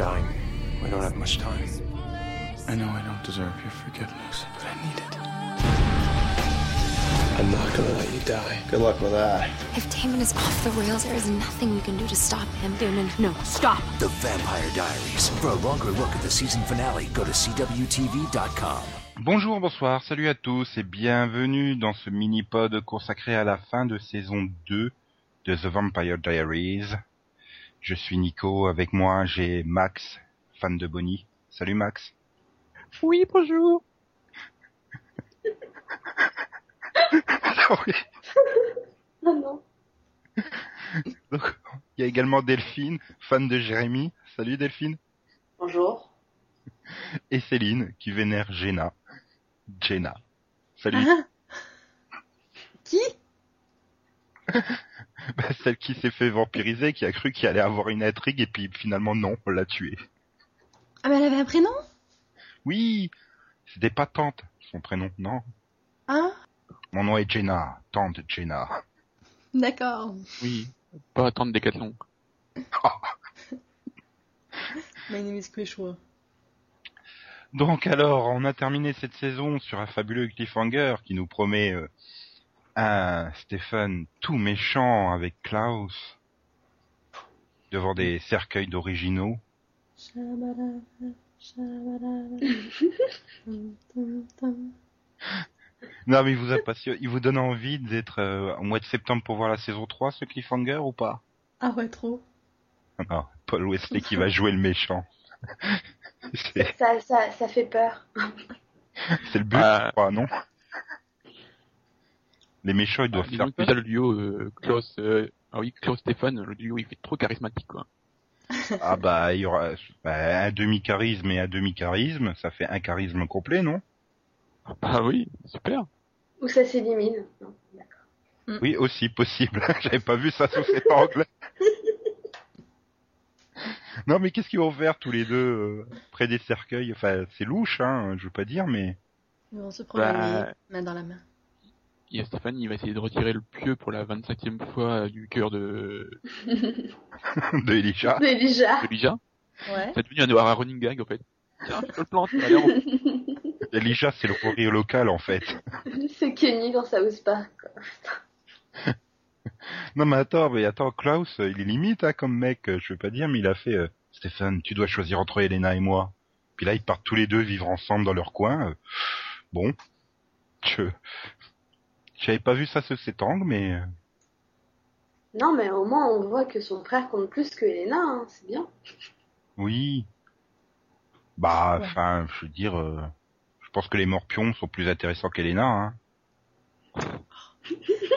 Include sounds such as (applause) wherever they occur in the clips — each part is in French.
Dying. We don't have much time. I know I don't deserve your forgiveness, but I need it. I'm not gonna let you die. Good luck with that. If Damon is off the rails, there is nothing we can do to stop him. Damon, no, stop. The Vampire Diaries. For a longer look at the season finale, go to CWTV.com. Bonjour, bonsoir, salut à tous et bienvenue dans ce mini-pod consacré à la fin de saison 2 de The Vampire Diaries. Je suis Nico, avec moi j'ai Max, fan de Bonnie. Salut Max. Oui, bonjour. (laughs) Non, non. Donc, il y a également Delphine, fan de Jérémy. Salut Delphine. Bonjour. Et Céline, qui vénère Jenna. Jenna. Salut. Ah. Qui? (laughs) Bah, Celle qui s'est fait vampiriser, qui a cru qu'il allait avoir une intrigue et puis finalement non, on l'a tuée. Ah, mais elle avait un prénom? Oui, c'était pas tante, son prénom, non. Ah, Mon nom est Jenna, tante Jenna. d'accord. Oui, pas attendre Décathlon. (laughs) My name is Quechua. Donc alors, on a terminé cette saison sur un fabuleux cliffhanger qui nous promet euh, un Stéphane tout méchant avec Klaus devant des cercueils d'originaux. (laughs) Non mais il vous a passionné, il vous donne envie d'être euh, au mois de septembre pour voir la saison 3 ce cliffhanger ou pas? Ah ouais, trop. Non, Paul Wesley qui va jouer le méchant. C'est Ça, ça, ça fait peur. (laughs) c'est le but, Ah. je crois, non? Les méchants ils doivent Ils faire déjà le duo euh, Klaus, euh, ah oui, Klaus Stéphane, le duo il fait trop charismatique quoi. (laughs) Ah bah il y aura bah, un demi charisme et un demi charisme, ça fait un charisme complet, non? Ah oui, super. Ou ça s'élimine. Non, d'accord. Oui, aussi possible. (laughs) J'avais pas vu ça sous cet angle. (laughs) non mais qu'est-ce qu'ils vont faire tous les deux euh, près des cercueils? Enfin, c'est louche, hein, je veux pas dire, mais Ils vont se promener, Bah. main dans la main. Il y a Stéphane, il va essayer de retirer le pieu pour la 25e fois du cœur de, (laughs) de Elisha. Déjà. de Lija. Ouais. C'est devenu un, un running gag en fait. Tiens, je te le plante, on- Elisha, c'est le rire local en fait. (laughs) C'est Kenny dans South Park. quoi. (laughs) Non mais attends, mais attends, Klaus, il est limite hein, comme mec, je veux pas dire, mais il a fait euh, Stéphane, tu dois choisir entre Elena et moi. Puis là, ils partent tous les deux vivre ensemble dans leur coin. euh, bon, je j'avais pas vu ça sous cet angle, mais euh, Non, mais au moins on voit que son frère compte plus que Elena, hein. c'est bien. oui. Bah, Ouais. enfin, je veux dire, euh, je pense que les morpions sont plus intéressants qu'Elena. Hein.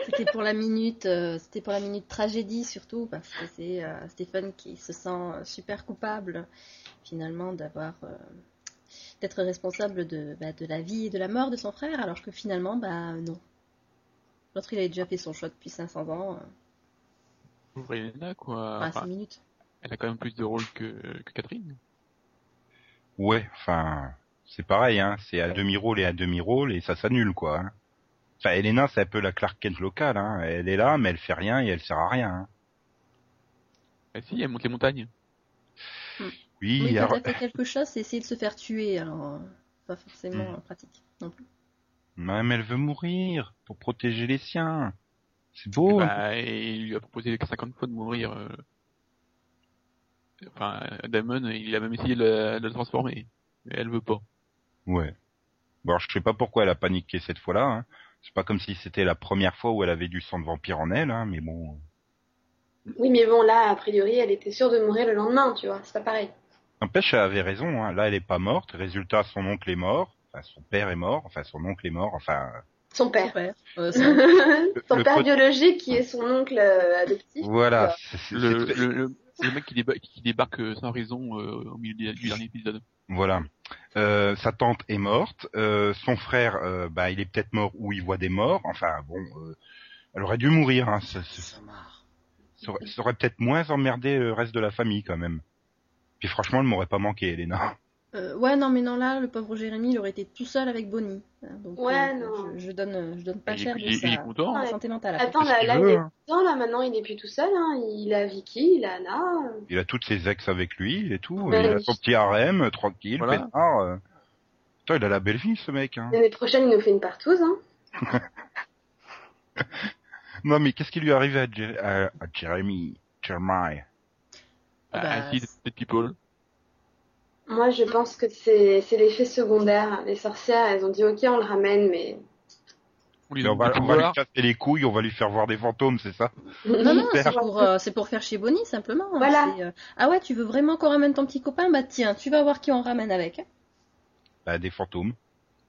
C'était pour la minute, euh, c'était pour la minute tragédie surtout parce que c'est euh, Stéphane qui se sent super coupable finalement d'avoir euh, d'être responsable de, bah, de la vie et de la mort de son frère alors que finalement bah non. L'autre il avait déjà fait son choix depuis 500 ans, euh, Elena quoi. enfin Enfin, 5 minutes. elle a quand même plus de rôle que, que Catherine. Ouais, enfin, c'est pareil, hein. C'est à demi-rôle et à demi-rôle et ça s'annule, quoi. Hein. Enfin, Elena, c'est un peu la Clark Kent locale, hein. Elle est là, mais elle fait rien et elle sert à rien. Hein. Ah si, elle monte les montagnes. Oui, Oui, alors- peut-être fait quelque chose, c'est essayer de se faire tuer alors euh, pas forcément Hmm. pratique non plus. Mais elle veut mourir pour protéger les siens. C'est beau. hein. Bah, et il lui a proposé 50 fois de mourir. euh. Enfin, Damon, il a même essayé de la, de la transformer. Mais elle veut pas. Ouais. Bon, alors, je sais pas pourquoi elle a paniqué cette fois-là. Hein. C'est pas comme si c'était la première fois où elle avait du sang de vampire en elle, hein, mais bon. Oui, mais bon, là, a priori, elle était sûre de mourir le lendemain, tu vois, c'est pas pareil. N'empêche, elle avait raison. Hein. Là, elle est pas morte. Résultat, son oncle est mort. Enfin, son père est mort. Enfin, son oncle est mort. Enfin, Son Son père. père. Euh, (laughs) son- son le père biologique qui est son oncle euh, adoptif. voilà. Le, le, le, c'est le mec qui, déba- qui débarque euh, sans raison euh, au milieu du, du dernier épisode. Voilà. Euh, sa tante est morte. Euh, son frère, euh, bah, il est peut-être mort ou il voit des morts. Enfin, bon, euh, elle aurait dû mourir. Hein. Ça, ça- ça aurait, ça aurait peut-être moins emmerdé le reste de la famille quand même. Puis franchement, elle m'aurait pas manqué, Elena. Euh, ouais, non, mais non, là, le pauvre Jérémy, il aurait été tout seul avec Bonnie. Hein, Donc, Ouais, euh, non. Je, je donne, je donne pas Il est- cher de il est- sa, il est content. sa Ouais. santé mentale. après. Attends, là, il est là, maintenant, il est plus tout seul. Hein. Il a Vicky, il a Anna. Il a toutes ses ex avec lui et tout. Ouais, il a son petit harem, euh, tranquille, Voilà. peinard. euh. Putain, il a la belle vie, ce mec. Hein. L'année prochaine, il nous fait une partouze. Hein. (laughs) Non, mais qu'est-ce qui lui est arrivé à, Jer- à, à Jeremy Jeremiah? Ah Ah, bah, si, des people. Moi, je pense que c'est c'est l'effet secondaire. Les sorcières, elles ont dit ok, on le ramène, mais On lui Mais on va, on lui casser les couilles, on va lui faire voir des fantômes, c'est ça? Non, non, c'est pour, euh, c'est pour faire chez Bonnie, simplement. hein. Voilà. C'est, euh, Ah ouais, tu veux vraiment qu'on ramène ton petit copain? Bah tiens, tu vas voir qui on ramène avec. hein. Bah, des fantômes.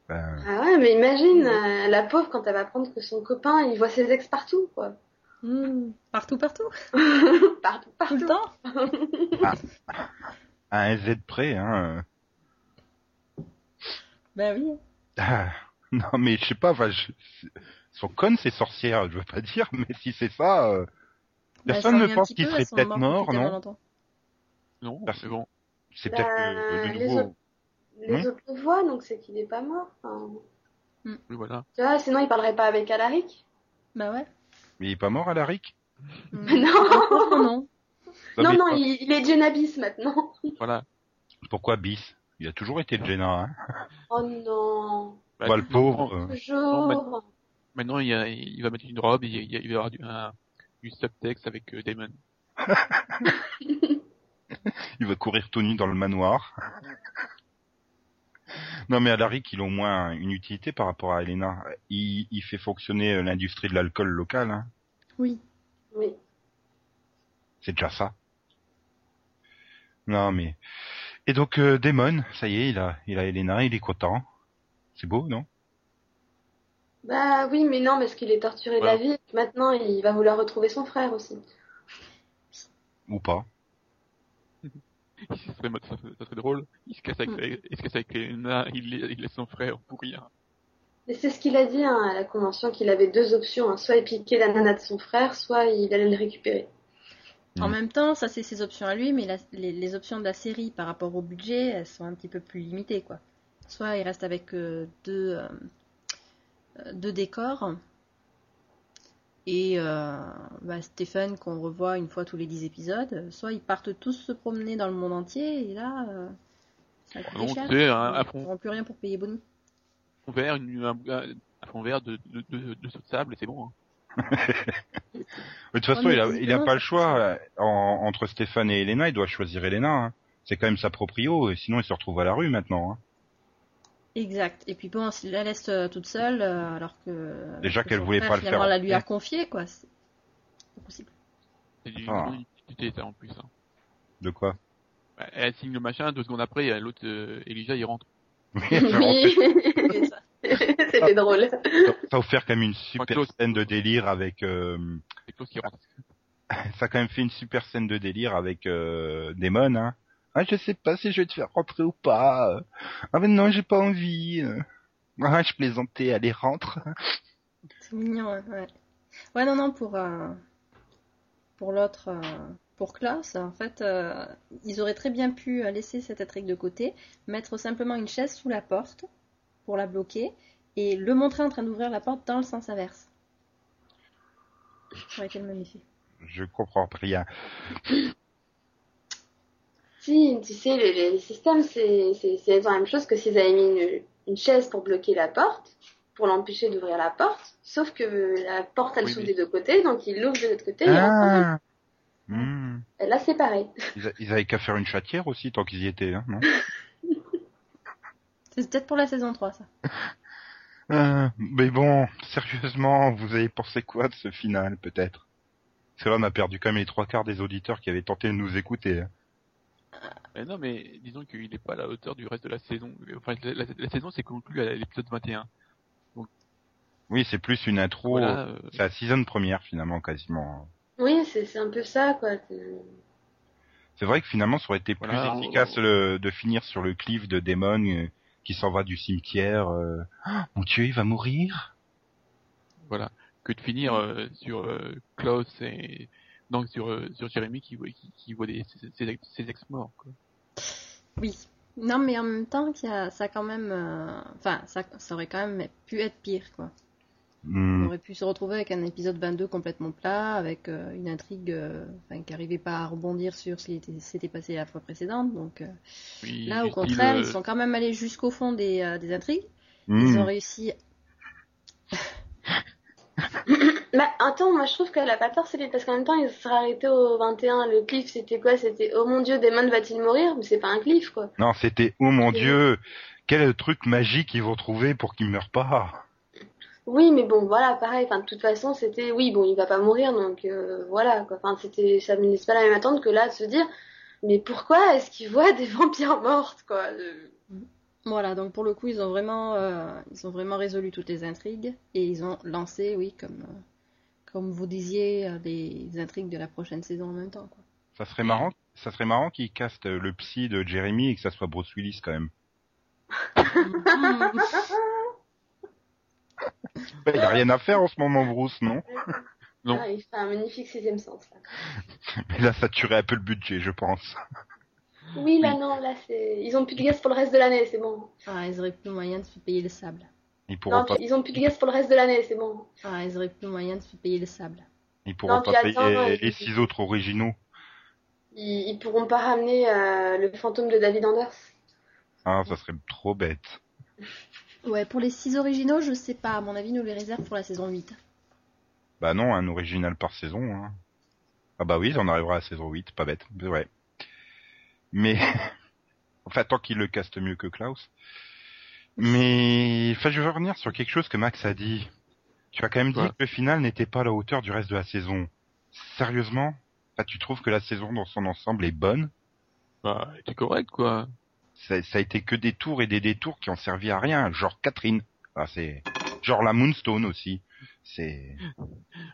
Bah, ah ouais, mais imagine euh, la pauvre quand elle va apprendre que son copain, il voit ses ex partout, quoi. Hmm, Partout, partout, (laughs) partout, tout partout. le temps. (laughs) à un Z près, hein. Bah oui. Ah, (laughs) non, mais je sais pas, enfin, je... c'est- sont connes ces sorcières, je veux pas dire, mais si c'est ça, euh, Bah, personne ne pense qu'il serait peut-être mort, non? Non, Parce- c'est bon. C'est Bah, peut-être le, le les nouveau. autres- Les Hmm? autres le voient, donc c'est qu'il est pas mort. Enfin, Oui, voilà. tu vois, sinon il parlerait pas avec Alaric? Bah ouais. Mais il est pas mort, Alaric? Hmm. (laughs) Non. Non, non. Non, il, il est Genabis maintenant. (laughs) Voilà. Pourquoi bis Il a toujours été Jenna, hein. Oh non. Bah, Bah, le pauvre. euh, Toujours. Maintenant, il, y a- il va mettre une robe, et il, y a- il va y avoir du, un, du subtexte avec euh, Damon. (laughs) il va courir tout nu dans le manoir. non, mais Alaric, il a au moins une utilité par rapport à Elena. Il, il fait fonctionner euh, l'industrie de l'alcool local, hein. Oui. Oui. C'est déjà ça. Non, mais... Et donc, euh, Damon, ça y est, il a, il a Elena, il est content. C'est beau, non? Bah oui, mais non, parce qu'il est torturé de la vie. Maintenant, il va vouloir retrouver son frère aussi. Ou pas Ça serait, ça, serait- ça serait drôle. Il se casse avec, Hmm. il se casse avec Elena, il, la- il laisse son frère pour rien. Et c'est ce qu'il a dit hein, à la convention, qu'il avait deux options. hein. Soit il piquait la nana de son frère, soit il allait le récupérer. En Mm. même temps, ça c'est ses options à lui, mais la- les, les options de la série par rapport au budget, elles sont un petit peu plus limitées, quoi. Soit il reste avec euh, deux, euh, euh, deux décors, et euh, bah, Stephen qu'on revoit une fois tous les dix épisodes, soit ils partent tous se promener dans le monde entier, et là, euh, ça va coûter Non, cher. un- Ils n'auront plus rien pour payer Bonnie. fond vert, une, un, un, un fond vert de, de, de, de saut de sable, et c'est bon. Hein. (laughs) De toute façon, il a, il pas le choix. en- entre Stéphane et Elena, il doit choisir Elena. hein. C'est quand même sa proprio, et sinon il se retrouve à la rue maintenant. hein. Exact. Et puis bon, s'il la laisse euh, toute seule, euh, alors que Déjà que qu'elle voulait frère, pas le faire la lui a rentrer. confié, quoi. C'est pas possible. C'est du Ah. ça, en plus. Hein. De quoi? Bah, Elle signe le machin, deux secondes après, l'autre, euh, Elijah, il rentre. Oui. (laughs) (laughs) C'était drôle. Ça a offert quand même une super Claude. scène de délire avec. euh, qui rentre. (laughs) ça a quand même fait une super scène de délire avec euh, Damon. Hein. Ah, je sais pas si je vais te faire rentrer ou pas. Ah mais non, j'ai pas envie. Ah, je plaisantais, allez rentre. C'est mignon, ouais. Ouais, Ouais, non, non, pour, euh, pour l'autre, euh, pour Klaus, en fait, euh, ils auraient très bien pu laisser cette intrigue de côté, mettre simplement une chaise sous la porte pour la bloquer et le montrer en train d'ouvrir la porte dans le sens inverse. Ça aurait été le même effet. Je comprends rien. Si, tu sais, les, les systèmes, c'est la même chose que s'ils avaient mis une, une chaise pour bloquer la porte, pour l'empêcher d'ouvrir la porte, sauf que la porte, elle Oui, s'ouvre mais- des deux côtés, donc il l'ouvre de l'autre côté, et enfin, Ah. Hmm. et là c'est pareil. Ils, ils avaient qu'à faire une chatière aussi tant qu'ils y étaient, hein, non? (laughs) C'est peut-être pour la saison 3, ça. (laughs) Euh, Mais bon, sérieusement, vous avez pensé quoi de ce final, peut-être? Parce que là, on a perdu quand même les trois quarts des auditeurs qui avaient tenté de nous écouter. hein. Mais non, mais disons qu'il n'est pas à la hauteur du reste de la saison. Enfin, la, la- la saison s'est conclue à l'épisode 21. Oui, c'est plus une intro. Voilà, euh, C'est la saison première, finalement, quasiment. Oui, c'est c'est un peu ça, quoi. C'est- C'est vrai que finalement, ça aurait été plus Voilà. efficace le- de finir sur le cliff de Damon euh, qui s'en va du cimetière. euh, Ah, mon Dieu, il va mourir voilà. Que de finir euh, sur euh, Klaus et donc sur euh, sur Jérémy qui voit qui, qui voit des ses, ses ex- ses ex morts quoi. Oui. Non, mais en même temps, qu'il y a- ça a quand même, euh, enfin, ça, ça aurait quand même pu être pire, quoi. On Hmm. aurait pu se retrouver avec un épisode 22 complètement plat, avec euh, une intrigue, euh, enfin, qui n'arrivait pas à rebondir sur ce qui était- s'était passé la fois précédente. Donc euh, Oui, là, au contraire, ils sont quand même allés jusqu'au fond des, euh, des intrigues. Hmm. Ils ont réussi. (coughs) Bah, attends, moi je trouve qu'elle a pas tort, Céline, parce qu'en même temps, ils se seraient arrêtés au 21. Le cliff, c'était quoi? C'était Oh mon dieu, Damon va-t-il mourir? Mais c'est pas un cliff, quoi. Non, c'était oh mon dieu, quel truc magique ils vont trouver pour qu'il meure pas? Oui, mais bon, voilà, pareil. Enfin, de toute façon, c'était oui, bon, il va pas mourir, donc euh, voilà, quoi. Enfin, c'était, ça me laisse pas la même attente que là de se dire, mais pourquoi est-ce qu'il voit des (laughs) vampires mortes, quoi Euh, Voilà, donc pour le coup, ils ont vraiment, euh, ils ont vraiment résolu toutes les intrigues et ils ont lancé, oui, comme, euh, comme vous disiez, euh, les intrigues de la prochaine saison en même temps, quoi. Ça serait marrant, ça serait marrant qu'ils castent le psy de Jeremy et que ça soit Bruce Willis quand même. (laughs) (laughs) Il y a rien à faire en ce moment, Bruce, non Non. ah, il fait un magnifique sixième sens. Là. Mais là, ça tuerait un peu le budget, je pense. Oui, là, non, là, c'est, ils ont plus de gaz pour le reste de l'année, c'est bon. Ah, ils auraient plus moyen de se payer le sable. Ils pourront Non, pas, ils ont plus de gaz pour le reste de l'année, c'est bon. Ah, ils auraient plus moyen de se payer le sable. ils pourront Non, pas attends, payer non, les ils- six autres originaux. Ils, ils pourront pas ramener euh, le fantôme de David Anders. Ah, ça serait trop bête. (laughs) Ouais, pour les six originaux, je sais pas. À mon avis, nous les réserve pour la saison 8. Bah non, un original par saison. Hein. Ah bah oui, on arrivera à la saison 8, pas bête, vrai. Mais, (laughs) enfin, tant qu'il le caste mieux que Klaus. Mais, enfin, je veux revenir sur quelque chose que Max a dit. Tu as quand même dit Ouais. que le final n'était pas à la hauteur du reste de la saison. Sérieusement? Enfin, Tu trouves que la saison dans son ensemble est bonne? Bah, c'était correct, quoi. Ça, ça a été que des tours et des détours qui ont servi à rien, genre Catherine. Ah, c'est genre la Moonstone aussi. C'est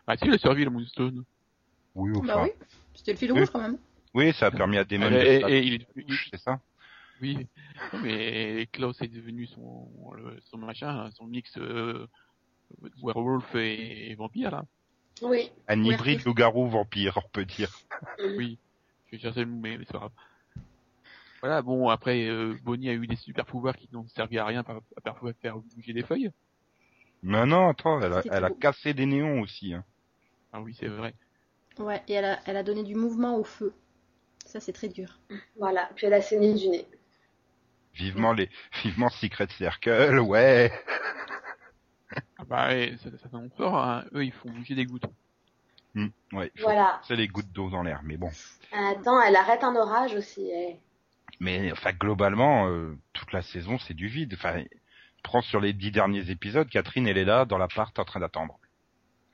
Ah, si, il a servi la Moonstone. oui, enfin, Bah oui, c'était le fil Oui. rouge quand même. oui, ça a permis à Damon Et, de et- et il est devenu- c'est ça? Oui, non, mais Klaus est devenu son, son machin, son mix euh, werewolf et, et vampire là. Oui. Un hybride loup-garou vampire, on peut dire. Oui, je vais chercher le mot, mais c'est pas grave. Voilà, bon après euh, Bonnie a eu des super pouvoirs qui n'ont servi à rien, par- à parfois faire bouger des feuilles. Non, non, attends, elle a, elle a cassé des néons aussi. Hein. Ah oui, c'est vrai. Ouais, et elle a, elle a donné du mouvement au feu. Ça, c'est très dur. Voilà. Puis elle a saigné du nez. Vivement les, vivement Secret Circle, ouais. Ah bah ouais, ça, ça fait fort, hein. eux ils font bouger des gouttes. Hmm, ouais, Voilà. c'est les gouttes d'eau dans l'air, mais bon. Attends, elle arrête un orage aussi. eh. Mais enfin, globalement, euh, toute la saison, c'est du vide. Enfin, prends sur les dix derniers épisodes, Catherine, elle est là, dans l'appart, en train d'attendre.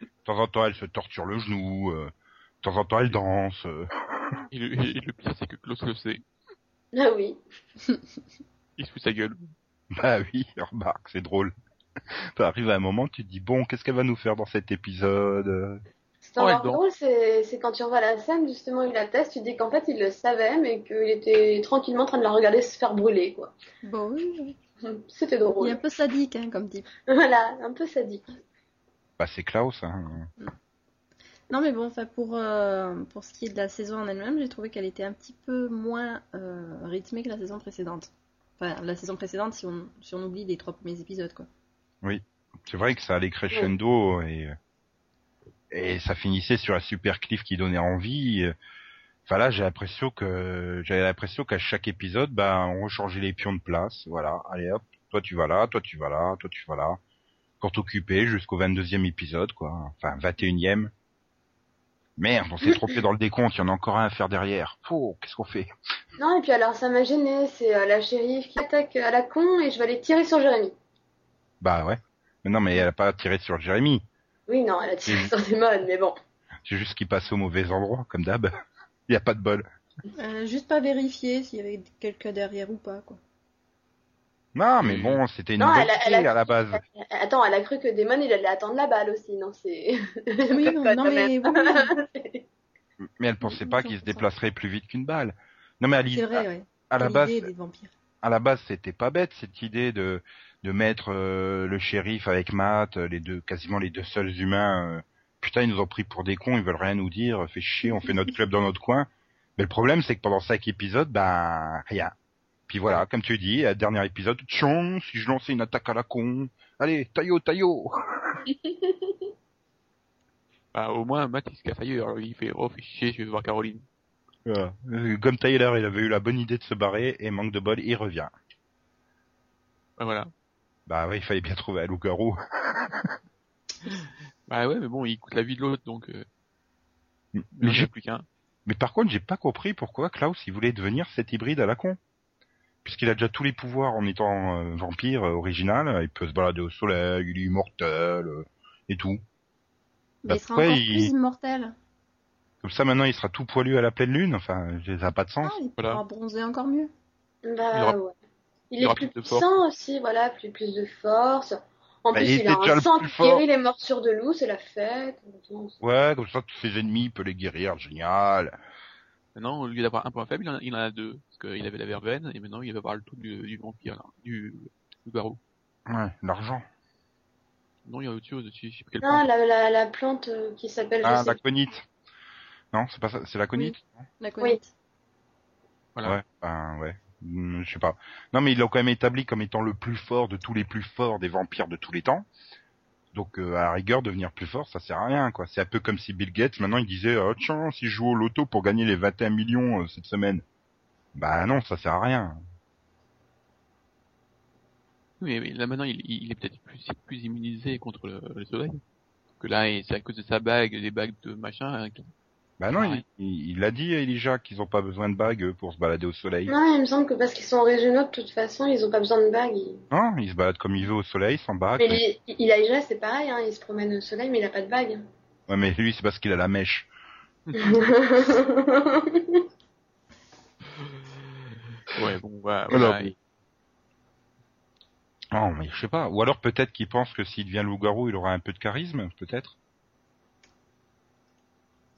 De temps en temps, elle se torture le genou. euh, de temps en temps, elle danse. euh. (laughs) Et le, et le pire c'est que Klaus le sait, Ah oui. (laughs) il se fout sa gueule. Bah oui, (laughs) remarque, c'est drôle. T'arrives à un moment, tu te dis, bon, qu'est-ce qu'elle va nous faire dans cet épisode? C'est encore elle dort. drôle, c'est quand tu revois la scène, justement, il la teste, tu dis qu'en fait, il le savait, mais qu'il était tranquillement en train de la regarder se faire brûler, quoi. Bon, oui, oui. (laughs) C'était Il est drôle. un peu sadique, hein, comme type. (laughs) Voilà, un peu sadique. Bah c'est Klaus, hein. Non, mais bon, enfin, pour, euh, pour ce qui est de la saison en elle-même, j'ai trouvé qu'elle était un petit peu moins euh, rythmée que la saison précédente. Enfin, la saison précédente, si on, si on oublie les trois premiers épisodes, quoi. C'est vrai que ça allait crescendo et et ça finissait sur un super cliff qui donnait envie. Enfin là, j'ai l'impression que j'avais l'impression qu'à chaque épisode, bah on rechangeait les pions de place. Voilà, allez hop, toi tu vas là, toi tu vas là, toi tu vas là. Pour t'occuper jusqu'au 22e épisode, quoi. Enfin 21e. Merde, on s'est (laughs) trompé dans le décompte, il y en a encore un à faire derrière. Oh, qu'est-ce qu'on fait? Non, et puis alors, ça m'a gêné, c'est euh, la shérif qui attaque à la con et je vais aller tirer sur Jérémy. Bah ouais. Mais non, mais elle a pas tiré sur Jérémy. Oui, non, elle a tiré Mhm. sur Damon, mais bon. C'est juste qu'il passe au mauvais endroit, comme d'hab. (laughs) Il y a pas de bol. Euh, juste pas vérifier s'il y avait quelqu'un derrière ou pas, quoi. Non, mais bon, c'était une Non, bonne elle a- elle idée a- à la base. Attends, elle a cru que Damon, il allait attendre la balle aussi, non, c'est... (laughs) Oui, non, mais oui, (laughs) Mais elle pensait pas qu'il se déplacerait plus vite qu'une balle. Non, mais à, vrai, ouais. à la base, des vampires. À la base, c'était pas bête cette idée de de mettre euh, le shérif avec Matt, euh, les deux, quasiment les deux seuls humains. euh, putain, ils nous ont pris pour des cons, ils veulent rien nous dire. Fait chier, on fait notre club dans notre coin. Mais le problème, c'est que pendant cinq épisodes, ben rien. Puis voilà, comme tu dis, à dernier épisode, tchon, si je lançais une attaque à la con, allez, taillot, taillot. (laughs) Bah, au moins, Matt, il se casse ailleurs. Il fait, oh, fais chier, je vais voir Caroline. Voilà. Euh, Comme Tyler, il avait eu la bonne idée de se barrer et manque de bol, il revient. Bah, voilà. Bah ouais, il fallait bien trouver un loup-garou. (laughs) Bah ouais, mais bon, il coûte la vie de l'autre, donc, euh, Mais, j'ai- plus qu'un. mais par contre, j'ai pas compris pourquoi Klaus il voulait devenir cet hybride à la con. Puisqu'il a déjà tous les pouvoirs en étant euh, vampire euh, original, il peut se balader au soleil, il est immortel euh, et tout. Mais il sera encore il- plus immortel. Comme ça maintenant il sera tout poilu à la pleine lune, enfin ça n'a pas de sens. Ah, il Voilà. pourra bronzer encore mieux. Bah, Il aura- ouais. Il, il est plus plus puissant aussi, voilà, plus, plus de force. En Bah, plus, il il, a un sang qui guérit les morsures de loup, c'est la fête. Ouais, comme ça tous ses ennemis il peut les guérir, génial. Maintenant, au lieu d'avoir un point faible, il en a, il en a deux. Parce qu'il avait la verveine, et maintenant, il va avoir le tout du, du vampire, là, du, du garou. Ouais, l'argent. Non, il y a autre chose aussi, je sais pas quel point. la, la, la plante euh, qui s'appelle, Ah, la conite. Non, c'est pas ça, c'est la conite. La connaître. Voilà. Ouais, ben ouais. Hmm, Je sais pas. Non, mais ils l'ont quand même établi comme étant le plus fort de tous les plus forts des vampires de tous les temps. Donc euh, à la rigueur, devenir plus fort, ça sert à rien, quoi. C'est un peu comme si Bill Gates, maintenant, il disait, oh, tiens, si je joue au loto pour gagner les 21 millions euh, cette semaine. Bah non, ça sert à rien. Oui, mais là, maintenant, il, il est peut-être plus, plus immunisé contre le, le soleil. Que là, et c'est à cause de sa bague, des bagues de machin, hein, Bah non, Ouais. il, il, a dit, Elijah, qu'ils ont pas besoin de bagues eux, pour se balader au soleil. Non, il me semble que parce qu'ils sont régionaux, de toute façon, ils ont pas besoin de bagues. ils- Non, il se balade comme il veut au soleil, sans bague. Mais a déjà, c'est pareil, hein, il se promène au soleil, mais il a pas de bague. Ouais, mais lui, c'est parce qu'il a la mèche. (laughs) Ouais, bon, voilà. Alors, voilà. Non, mais je sais pas. Ou alors peut-être qu'il pense que s'il devient loup-garou, il aura un peu de charisme, peut-être.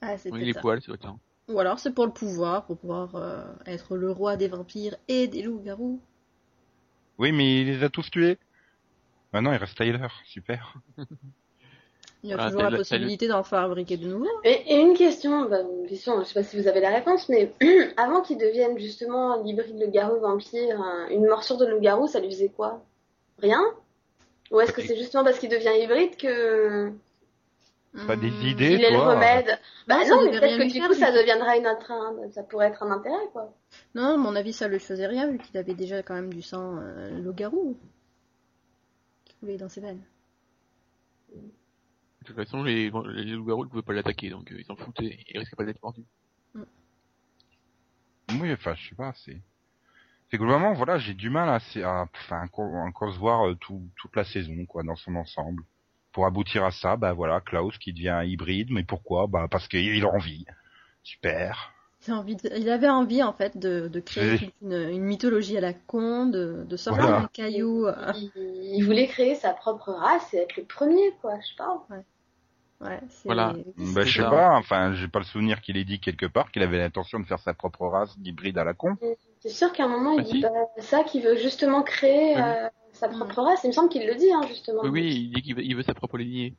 Ah, c'est Oui, les ça. poils, c'est autant. Ou alors c'est pour le pouvoir, pour pouvoir euh, être le roi des vampires et des loups-garous. Oui, mais il les a tous tués. Maintenant, il reste Tyler. Super. (laughs) Il y a Voilà, toujours la possibilité d'en fabriquer de nouveaux. Et, et une question, bah, une question, je sais pas si vous avez la réponse, mais (clears throat) avant qu'il devienne justement l'hybride de garou vampire, un- une morsure de loup-garou, ça lui faisait quoi? Rien? Ou est-ce que c'est justement parce qu'il devient hybride que Pas des Hmm. idées, il est le toi remède Bah Non, ça non, mais peut-être que du faire, coup ça deviendra une autre, un- ça pourrait être un intérêt quoi. Non, à mon avis, ça lui faisait rien, vu qu'il avait déjà quand même du sang euh, loup-garou qui coulait dans ses veines. De toute façon, les, les loups-garous ne pouvaient pas l'attaquer, donc euh, ils s'en foutaient. Ils risquaient pas d'être mordus. Oui, enfin, je sais pas, c'est... C'est globalement, voilà, j'ai du mal à, à enfin, encore, encore se voir euh, tout, toute la saison, quoi, dans son ensemble. Pour aboutir à ça, bah voilà, Klaus qui devient hybride, mais pourquoi? Bah parce qu'il a envie. Super. Il, a envie de- il avait envie, en fait, de, de créer une, une mythologie à la con, de, de sortir Voilà. un caillou. euh, Il, il voulait créer sa propre race et être le premier quoi, je sais pas. Ouais, c'est... Voilà. Bah, je sais pas, enfin, j'ai pas le souvenir qu'il ait dit quelque part qu'il avait l'intention de faire sa propre race d'hybride à la con. C'est sûr qu'à un moment Bah, il si. dit bah, ça qu'il veut justement créer Oui. euh, sa propre race. Il me semble qu'il le dit hein, justement. Oui, oui, il dit qu'il veut, il veut sa propre lignée.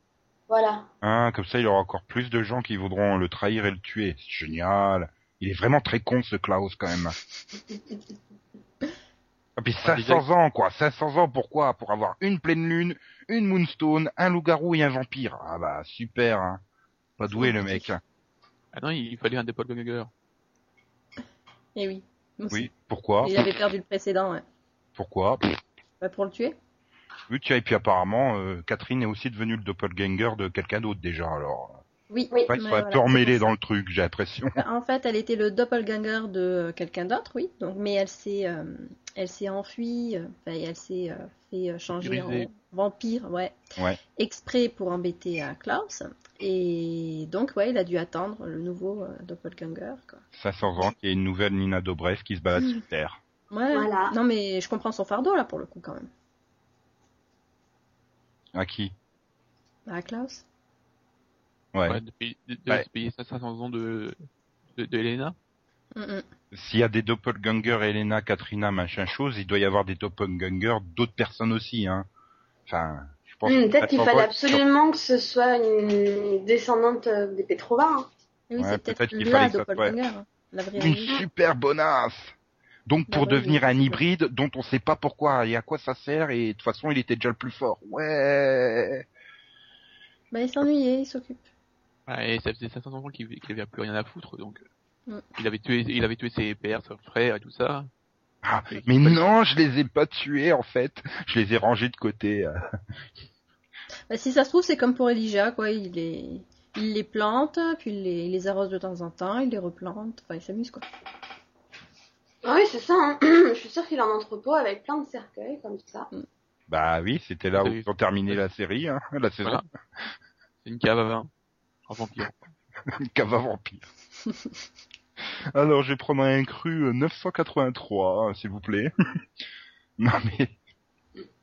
Voilà. Hein, comme ça, il y aura encore plus de gens qui voudront le trahir et le tuer. C'est génial. Il est vraiment très con, ce Klaus, quand même. Et puis (laughs) Ah, 500 déjà- ans, quoi. 500 ans, pourquoi? Pour avoir une pleine lune, une moonstone, un loup-garou et un vampire. Ah bah, super, hein. Pas doué, le mec. Ah non, il fallait un doppelganger. Et oui. Oui, pourquoi? Il avait perdu le précédent, ouais. Pourquoi? Bah, pour le tuer. Oui, tiens, et puis apparemment, euh, Catherine est aussi devenue le doppelganger de quelqu'un d'autre, déjà, alors. Oui. Oui. Ouais, ils Ouais, sont un voilà, peu emmêlés dans le truc, j'ai l'impression. Bah, En fait, elle était le doppelganger de quelqu'un d'autre, oui. Donc, mais elle s'est, euh, elle s'est enfuie, euh, enfin, et elle s'est euh, fait euh, changer en vampire, ouais. Ouais. Exprès pour embêter euh, Klaus. Et donc, ouais, il a dû attendre le nouveau euh, doppelganger, quoi. 500 ans, qu'il y ait une nouvelle Nina Dobrev qui se balade Mm. sur Terre. Ouais. Voilà. Non, mais je comprends son fardeau là pour le coup quand même. À qui? Bah, Klaus. Ouais. Ouais, de, payer- de, de Ouais. payer 500 ans de, de, de Elena. Mm, mm. S'il y a des doppelgangers, Elena, Katrina, machin chose, il doit y avoir des doppelgangers d'autres personnes aussi, hein. Enfin, je pense que Peut-être qu'il 500 fallait absolument que ce soit une descendante euh, des Petrova. hein. Oui, Ouais, c'est peut-être peut-être qu'il la fallait que ça soit hein, La vraie Une super bonasse Donc pour Bah ouais, devenir un hybride dont on sait pas pourquoi et à quoi ça sert et de toute façon il était déjà le plus fort. Ouais. Bah, il s'ennuyait, il s'occupe. Ouais, et ça faisait 500 ans qu'il avait plus rien à foutre, donc Mm. il avait tué, il avait tué ses pères, son frère et tout ça. Ah, Et mais non, je les ai pas tués en fait. Je les ai rangés de côté. euh. (laughs) Bah, si ça se trouve, c'est comme pour Elijah, quoi. Il les, il les plante, puis il les, il les arrose de temps en temps, il les replante. Enfin, il s'amuse, quoi. Ah oui, c'est ça. hein. (clears throat) Je suis sûre qu'il a un entrepôt avec plein de cercueils comme ça. Bah oui, c'était là où ils ont terminé la série, hein, (laughs) la saison. Voilà. C'est une cave à vin. En vampire. (laughs) Cava vampire. (laughs) Alors, je vais prendre un cru euh, 983, hein, s'il vous plaît. non mais,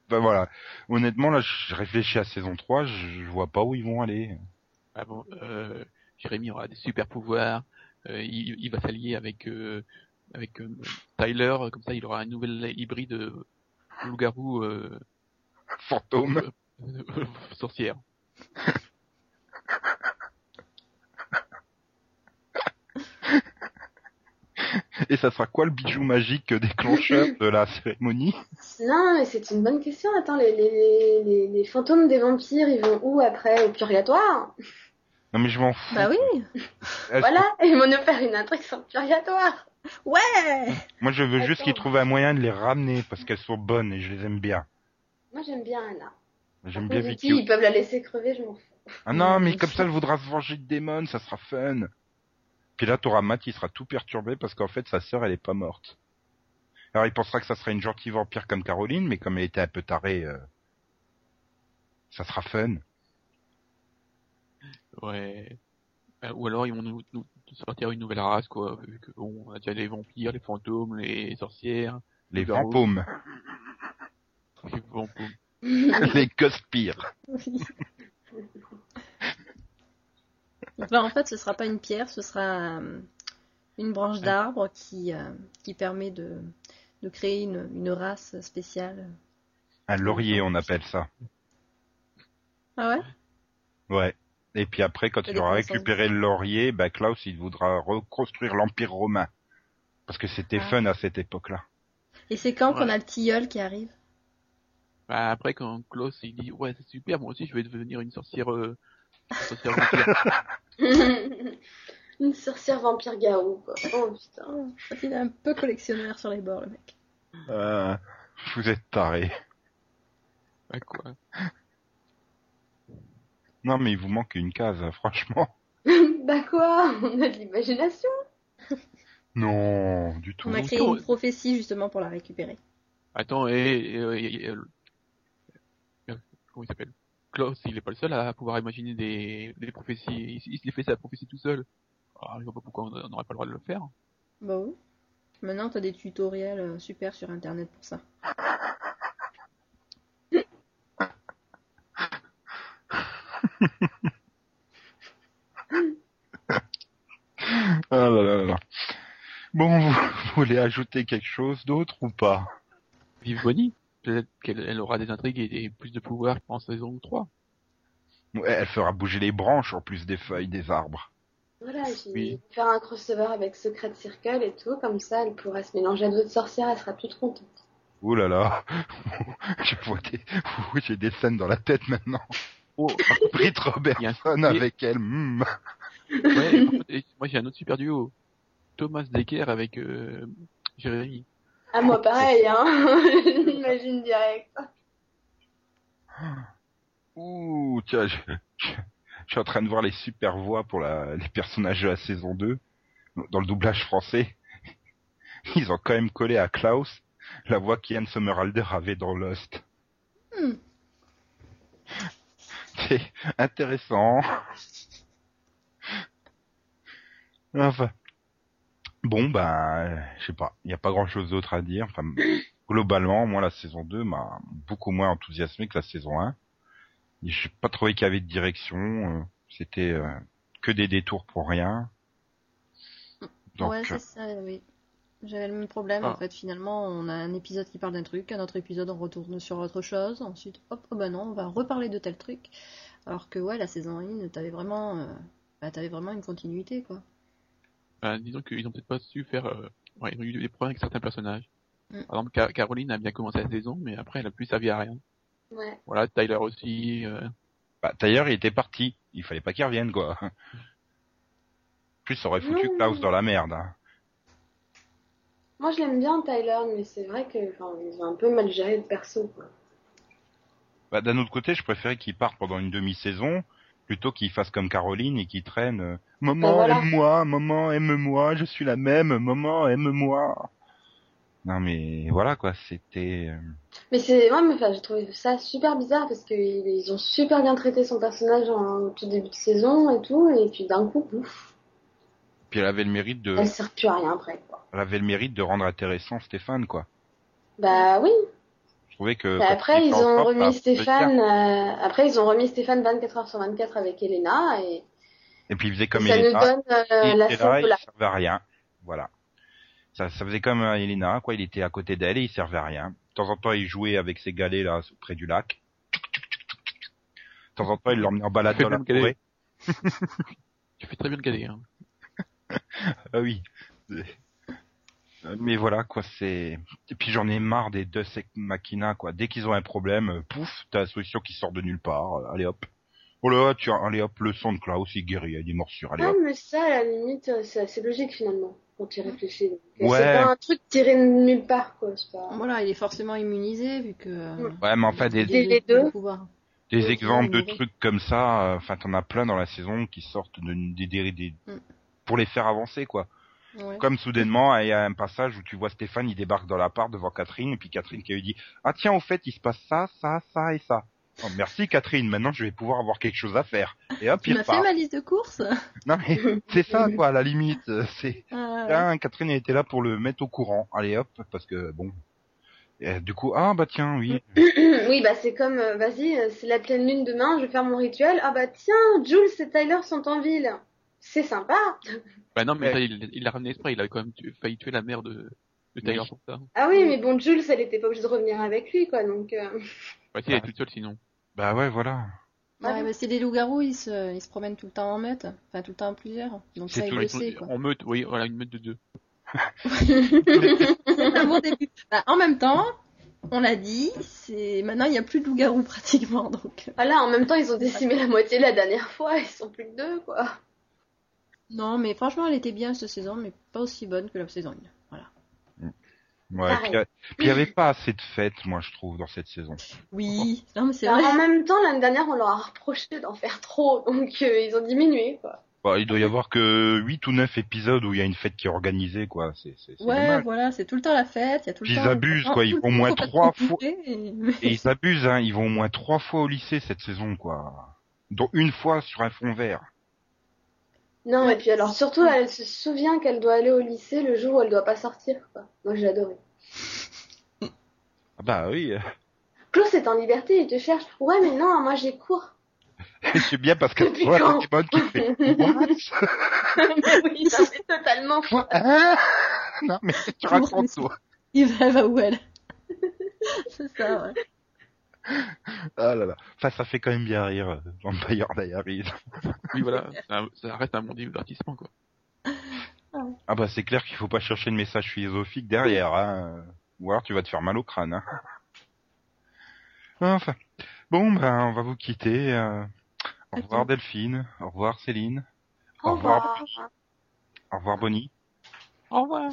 bah voilà. Honnêtement, là, je réfléchis à saison 3, je, je vois pas où ils vont aller. Ah bon, euh, Jérémy aura des super pouvoirs. euh, il, il va s'allier avec euh, avec euh, Tyler, comme ça il aura un nouvel hybride euh, loup-garou euh, Fantôme. euh, (laughs) sorcière. Et ça sera quoi le bijou magique déclencheur de la cérémonie? Non, mais c'est une bonne question. Attends, les, les, les, les fantômes des vampires, ils vont où après? Au purgatoire? Non mais je m'en fous. Bah oui. Voilà, ils vont nous faire une intrigue sur le purgatoire. Ouais. Moi, je veux juste qu'ils trouvent un moyen de les ramener parce qu'elles sont bonnes et je les aime bien. Moi, j'aime bien Anna. J'aime bien Vicky. Ils peuvent la laisser crever, je m'en fous. Ah non, (laughs) mais comme ça, elle voudra se venger de Damon, ça sera fun. Puis là, t'auras Matt, il sera tout perturbé parce qu'en fait, sa sœur, elle est pas morte. Alors, il pensera que ça serait une gentille vampire comme Caroline, mais comme elle était un peu tarée, euh, ça sera fun. Ouais. Euh, Ou alors ils vont nous, nous sortir une nouvelle race quoi. Vu que bon, on a déjà les vampires, les fantômes, les sorcières, Les les vampires. (laughs) (laughs) les gospires. Oui. Donc là, en fait, ce sera pas une pierre, ce sera euh, une branche d'arbre qui, euh, qui permet de, de créer une, une race spéciale. Un laurier, on appelle ça. Ah ouais? Ouais. Et puis après, quand il aura récupéré le laurier, bah, Klaus, il voudra reconstruire l'Empire romain. Parce que c'était Ah. fun à cette époque-là. Et c'est quand qu'on a le tilleul qui arrive? Bah, après quand Klaus il dit ouais c'est super, moi aussi je vais devenir une sorcière, euh, sorcière (laughs) vampire. une sorcière vampire garou, quoi. Oh putain. Il est un peu collectionneur sur les bords, le mec. Euh, vous êtes tarés. Bah quoi? Non, mais il vous manque une case, hein, franchement. (laughs) bah quoi On a de l'imagination. (laughs) Non, du tout. On a créé une prophétie justement pour la récupérer. Attends, et, et, et- et- et- euh, comment il s'appelle? Klaus, il est pas le seul à pouvoir imaginer des, des prophéties. Il, il se fait sa prophétie tout seul. Alors, je vois pas pourquoi on n'aurait pas le droit de le faire. Bah oui. Maintenant, t'as des tutoriels euh, super sur internet pour ça. (laughs) Ah là là là. Bon, vous, vous voulez ajouter quelque chose d'autre ou pas? Vive Bonnie, peut-être qu'elle elle aura des intrigues et plus de pouvoir en saison 3. Ouais, Elle fera bouger les branches en plus des feuilles des arbres. Voilà, j'ai Oui. faire un crossover avec Secret Circle et tout, comme ça elle pourra se mélanger à d'autres sorcières, elle sera toute contente. Ouh là là. (laughs) Je vois des... Ouh, (laughs) J'ai des scènes dans la tête maintenant. Oh, Britt Robertson avec elle. hmm. ouais, et moi j'ai un autre super duo. Thomas Decker avec euh, Jérémy. Ah moi pareil, hein. (laughs) J'imagine direct. Ouh, tiens, je, je- je suis en train de voir les super voix pour la, les personnages de la saison 2 dans le doublage français. (laughs) Ils ont quand même collé à Klaus la voix qu'Ian Somerhalder avait dans Lost. Hmm. C'est intéressant. Enfin. Bon, ben, je sais pas. Il n'y a pas grand chose d'autre à dire. Enfin, globalement, moi, la saison 2 m'a beaucoup moins enthousiasmé que la saison 1. J'ai pas trouvé qu'il y avait de direction. euh, C'était euh, que des détours pour rien. Donc, ouais, c'est ça, oui. J'avais le même problème, Ah. en fait. Finalement, on a un épisode qui parle d'un truc, un autre épisode, on retourne sur autre chose. Ensuite, hop, oh bah non, on va reparler de tel truc. Alors que, ouais, la saison 1, t'avais vraiment, euh, bah, t'avais vraiment une continuité, quoi. Bah, disons qu'ils ont peut-être pas su faire euh, ouais, ils ont eu des problèmes avec certains personnages. Mm. Par exemple, Ca- Caroline a bien commencé la saison, mais après, elle a plus servi à rien. Ouais. Voilà, Tyler aussi. euh, Bah, d'ailleurs, il était parti. Il fallait pas qu'il revienne, quoi. En plus, ça aurait foutu Non. Klaus dans la merde. hein. Moi, je l'aime bien, Tyler, mais c'est vrai que, ils ont un peu mal géré le perso, quoi. Bah, d'un autre côté, je préférais qu'il parte pendant une demi-saison plutôt qu'il fasse comme Caroline et qu'il traîne euh, Maman, voilà. aime-moi, maman, aime-moi, je suis la même, maman, aime-moi. Non, mais voilà, quoi, c'était... euh, Mais c'est, moi, mais, enfin, j'ai trouvé ça super bizarre parce qu'ils ils ont super bien traité son personnage en tout début de saison et tout, et puis d'un coup, ouf, Puis elle avait le mérite de, elle sert plus à rien après, quoi. elle avait le mérite de rendre intéressant Stéphane, quoi. Bah oui. Je trouvais que... Bah, après, il ils ont remis Stéphane, euh, après, ils ont remis Stéphane 24 heures sur 24 avec Elena, et Et puis il faisait comme ça nous Elena. donne euh, il la était là, il servait à rien. Voilà. Ça, ça faisait comme euh, Elena, quoi. Il était à côté d'elle et il servait à rien. De temps en temps, il jouait avec ses galets là près du lac. De temps en temps, il l'emmenait en balade dans la forêt. (laughs) Tu fais très bien le cadet, hein. Ah oui. Mais voilà, quoi, c'est... Et puis j'en ai marre des deux Ex Machina, quoi. Dès qu'ils ont un problème, euh, pouf, t'as la solution qui sort de nulle part. euh, Allez hop. Oh là, tu as, allez hop, le son de Klaus, il guérit, il est morsure, allez Ah, hop. mais ça, à la limite, euh, c'est assez logique finalement, quand tu y réfléchis. Ouais. C'est pas un truc tiré de nulle part, quoi. C'est pas... Voilà, il est forcément immunisé vu que. Ouais, mais enfin, des, a les le deux. des exemples de trucs comme ça, euh, enfin t'en as plein dans la saison qui sortent de, des, des, des- Mm. Pour les faire avancer quoi. Ouais. Comme soudainement il y a un passage où tu vois Stéphane il débarque dans l'appart devant Catherine et puis Catherine qui lui dit ah tiens au fait il se passe ça ça ça et ça. Oh, merci Catherine maintenant je vais pouvoir avoir quelque chose à faire et hop Tu il m'as fait ma liste de courses? Non mais (laughs) c'est ça quoi à la limite euh, c'est. Tiens, Catherine était là pour le mettre au courant allez hop parce que bon Et, du coup ah bah tiens oui (clears throat) oui, bah c'est comme, euh, vas-y, euh, c'est la pleine lune demain, je vais faire mon rituel. Ah bah tiens, Jules et Tyler sont en ville. C'est sympa. Bah non, mais Ouais. ça, il l'a ramené exprès, il a quand même tu- failli tuer la mère de, de Oui. pour ça. Ah oui, mais bon, Jules, elle était pas obligée de revenir avec lui, quoi. Donc, euh, Bah si, elle est toute seule sinon. bah ouais voilà Ouais, mais c'est des loups-garous, ils se, ils se promènent tout le temps en meute. Enfin, tout le temps en plusieurs. Donc C'est ça, il le sait, quoi. En meute, oui, voilà, une meute de deux. Un (laughs) bon début. Bah, en même temps, on l'a dit, c'est maintenant il n'y a plus de loups-garous (laughs) pratiquement, donc. voilà, en même temps, ils ont décimé la moitié la dernière fois, ils sont plus que deux, quoi. Non, mais franchement, elle était bien cette saison, mais pas aussi bonne que la saison 1. Voilà. ouais Pareil. puis il y a- puis il y avait pas assez de fêtes moi je trouve dans cette saison Oui, non, mais c'est Bah, vrai. en même temps, l'année dernière, on leur a reproché d'en faire trop, donc euh, ils ont diminué, quoi. Bah, il doit y avoir que 8 ou 9 épisodes où il y a une fête qui est organisée, quoi. C'est, Ouais, dommage. voilà, c'est tout le temps la fête, il y a tout le Puis temps. ils abusent, quoi, ils vont au moins trois fois. Et ils abusent, hein. Ils vont au moins trois fois au lycée cette saison, quoi. Dont une fois sur un fond vert. Non, Ouais. et puis alors, surtout, elle se souvient qu'elle doit aller au lycée le jour où elle doit pas sortir, quoi. Moi, j'ai adoré. Ah Bah oui. Klaus est en liberté, il te cherche. Ouais, mais non, moi j'ai cours. (laughs) c'est bien parce que Depuis quand Pokémon qui fait (laughs) oui, ça fait totalement. Quoi Hein Non, mais tu racontes toi. Il va où elle? (laughs) C'est ça, ouais. (laughs) Ah là là. Enfin, ça fait quand même bien rire, euh, Vampire Diaries. (laughs) Oui, voilà, ça, ça reste un bon divertissement, quoi. Ah bah c'est clair qu'il faut pas chercher de message philosophique derrière, hein. Ou alors tu vas te faire mal au crâne, hein. Enfin. Bon, ben, on va vous quitter. euh. Au revoir Delphine. Au revoir Céline. Au revoir. Au revoir Bonnie. Au revoir.